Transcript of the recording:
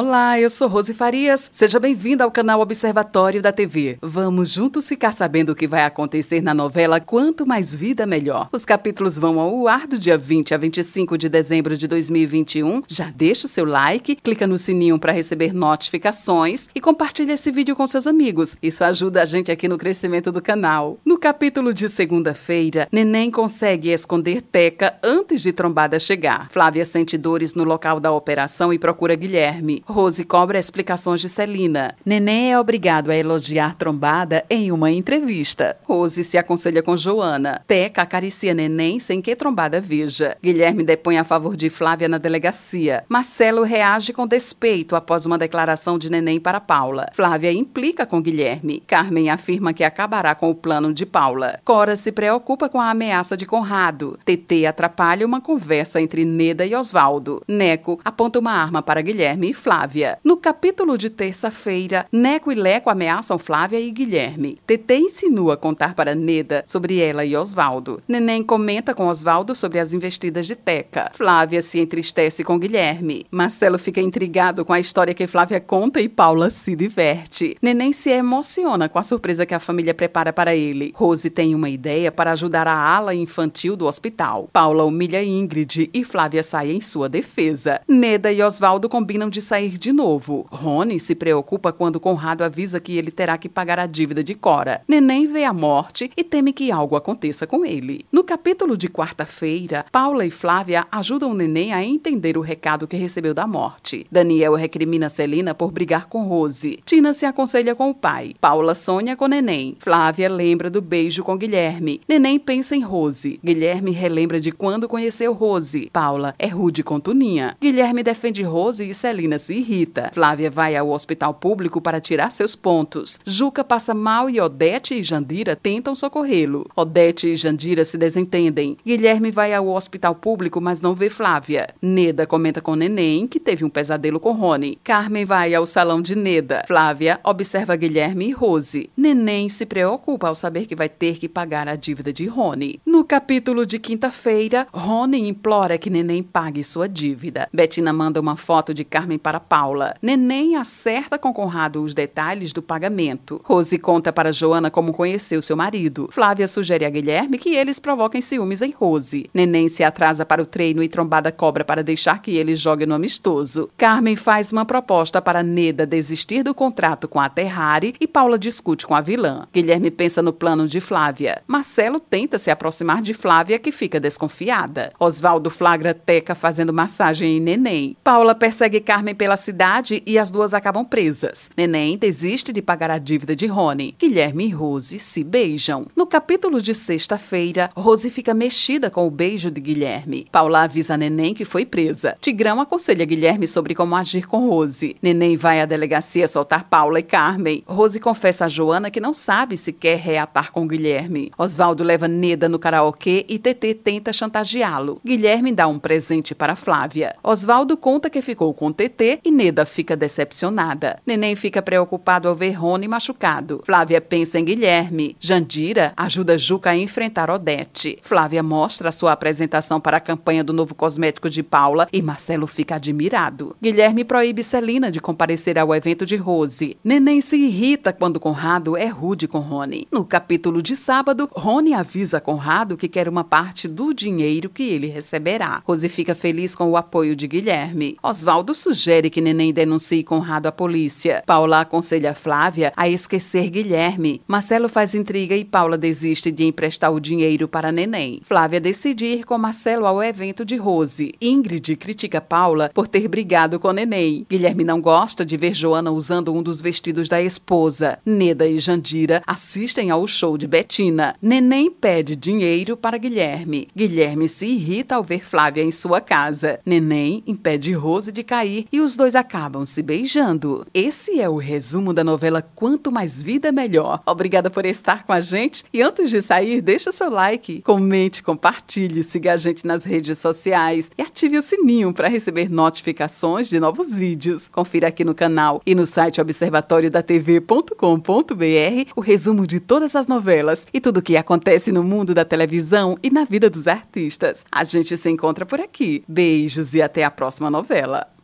Olá, eu sou Rose Farias. Seja bem-vinda ao canal Observatório da TV. Vamos juntos ficar sabendo o que vai acontecer na novela Quanto Mais Vida Melhor. Os capítulos vão ao ar do dia 20 a 25 de dezembro de 2021. Já deixa o seu like, clica no sininho para receber notificações e compartilha esse vídeo com seus amigos. Isso ajuda a gente aqui no crescimento do canal. No capítulo de segunda-feira, Neném consegue esconder Teca antes de Trombada chegar. Flávia sente dores no local da operação e procura Guilherme. Rose cobra explicações de Celina. Neném é obrigado a elogiar Trombada em uma entrevista. Rose se aconselha com Joana. Teca acaricia Neném sem que Trombada veja. Guilherme depõe a favor de Flávia na delegacia. Marcelo reage com despeito após uma declaração de Neném para Paula. Flávia implica com Guilherme. Carmen afirma que acabará com o plano de Paula. Cora se preocupa com a ameaça de Conrado. TT atrapalha uma conversa entre Neda e Osvaldo. Neco aponta uma arma para Guilherme e Flávia. No capítulo de terça-feira, Neco e Leco ameaçam Flávia e Guilherme. TT insinua contar para Neda sobre ela e Osvaldo. Neném comenta com Osvaldo sobre as investidas de Teca. Flávia se entristece com Guilherme. Marcelo fica intrigado com a história que Flávia conta e Paula se diverte. Neném se emociona com a surpresa que a família prepara para ele. Rose tem uma ideia para ajudar a ala infantil do hospital. Paula humilha Ingrid e Flávia sai em sua defesa. Neda e Osvaldo combinam de sair sair de novo. Rony se preocupa quando Conrado avisa que ele terá que pagar a dívida de Cora. Neném vê a morte e teme que algo aconteça com ele. No capítulo de quarta-feira, Paula e Flávia ajudam Neném a entender o recado que recebeu da morte. Daniel recrimina Celina por brigar com Rose. Tina se aconselha com o pai. Paula sonha com Neném. Flávia lembra do beijo com Guilherme. Neném pensa em Rose. Guilherme relembra de quando conheceu Rose. Paula é rude com Tuninha. Guilherme defende Rose e Celina se irrita. Flávia vai ao hospital público para tirar seus pontos. Juca passa mal e Odete e Jandira tentam socorrê-lo. Odete e Jandira se desentendem. Guilherme vai ao hospital público, mas não vê Flávia. Neda comenta com Neném que teve um pesadelo com Rony. Carmen vai ao salão de Neda. Flávia observa Guilherme e Rose. Neném se preocupa ao saber que vai ter que pagar a dívida de Rony. No capítulo de quinta-feira, Rony implora que Neném pague sua dívida. Betina manda uma foto de Carmen para Paula. Neném acerta com Conrado os detalhes do pagamento. Rose conta para Joana como conheceu seu marido. Flávia sugere a Guilherme que eles provoquem ciúmes em Rose. Neném se atrasa para o treino e Trombada cobra para deixar que ele jogue no amistoso. Carmen faz uma proposta para Neda desistir do contrato com a Terrari e Paula discute com a vilã. Guilherme pensa no plano de Flávia. Marcelo tenta se aproximar de Flávia, que fica desconfiada. Osvaldo flagra Teca fazendo massagem em Neném. Paula persegue Carmen pela cidade e as duas acabam presas. Neném desiste de pagar a dívida de Rony. Guilherme e Rose se beijam. No capítulo de sexta-feira, Rose fica mexida com o beijo de Guilherme. Paula avisa Neném que foi presa. Tigrão aconselha Guilherme sobre como agir com Rose. Neném vai à delegacia soltar Paula e Carmen. Rose confessa a Joana que não sabe se quer reatar com Guilherme. Osvaldo leva Neda no karaokê e TT tenta chantageá-lo. Guilherme dá um presente para Flávia. Osvaldo conta que ficou com TT e Neda fica decepcionada. Neném fica preocupado ao ver Rony machucado. Flávia pensa em Guilherme. Jandira ajuda Juca a enfrentar Odete. Flávia mostra sua apresentação para a campanha do novo cosmético de Paula e Marcelo fica admirado. Guilherme proíbe Celina de comparecer ao evento de Rose. Neném se irrita quando Conrado é rude com Rony. No capítulo de sábado, Rony avisa Conrado que quer uma parte do dinheiro que ele receberá. Rose fica feliz com o apoio de Guilherme. Oswaldo sugere que Neném denuncie Conrado à polícia. Paula aconselha Flávia a esquecer Guilherme. Marcelo faz intriga e Paula desiste de emprestar o dinheiro para Neném. Flávia decide ir com Marcelo ao evento de Rose. Ingrid critica Paula por ter brigado com Neném. Guilherme não gosta de ver Joana usando um dos vestidos da esposa. Neda e Jandira assistem ao show de Betina. Neném pede dinheiro para Guilherme. Guilherme se irrita ao ver Flávia em sua casa. Neném impede Rose de cair e os dois acabam se beijando. Esse é o resumo da novela Quanto Mais Vida Melhor. Obrigada por estar com a gente e antes de sair, deixa seu like, comente, compartilhe, siga a gente nas redes sociais e ative o sininho para receber notificações de novos vídeos. Confira aqui no canal e no site observatoriodatv.com.br o resumo de todas as novelas e tudo o que acontece no mundo da televisão e na vida dos artistas. A gente se encontra por aqui. Beijos e até a próxima novela.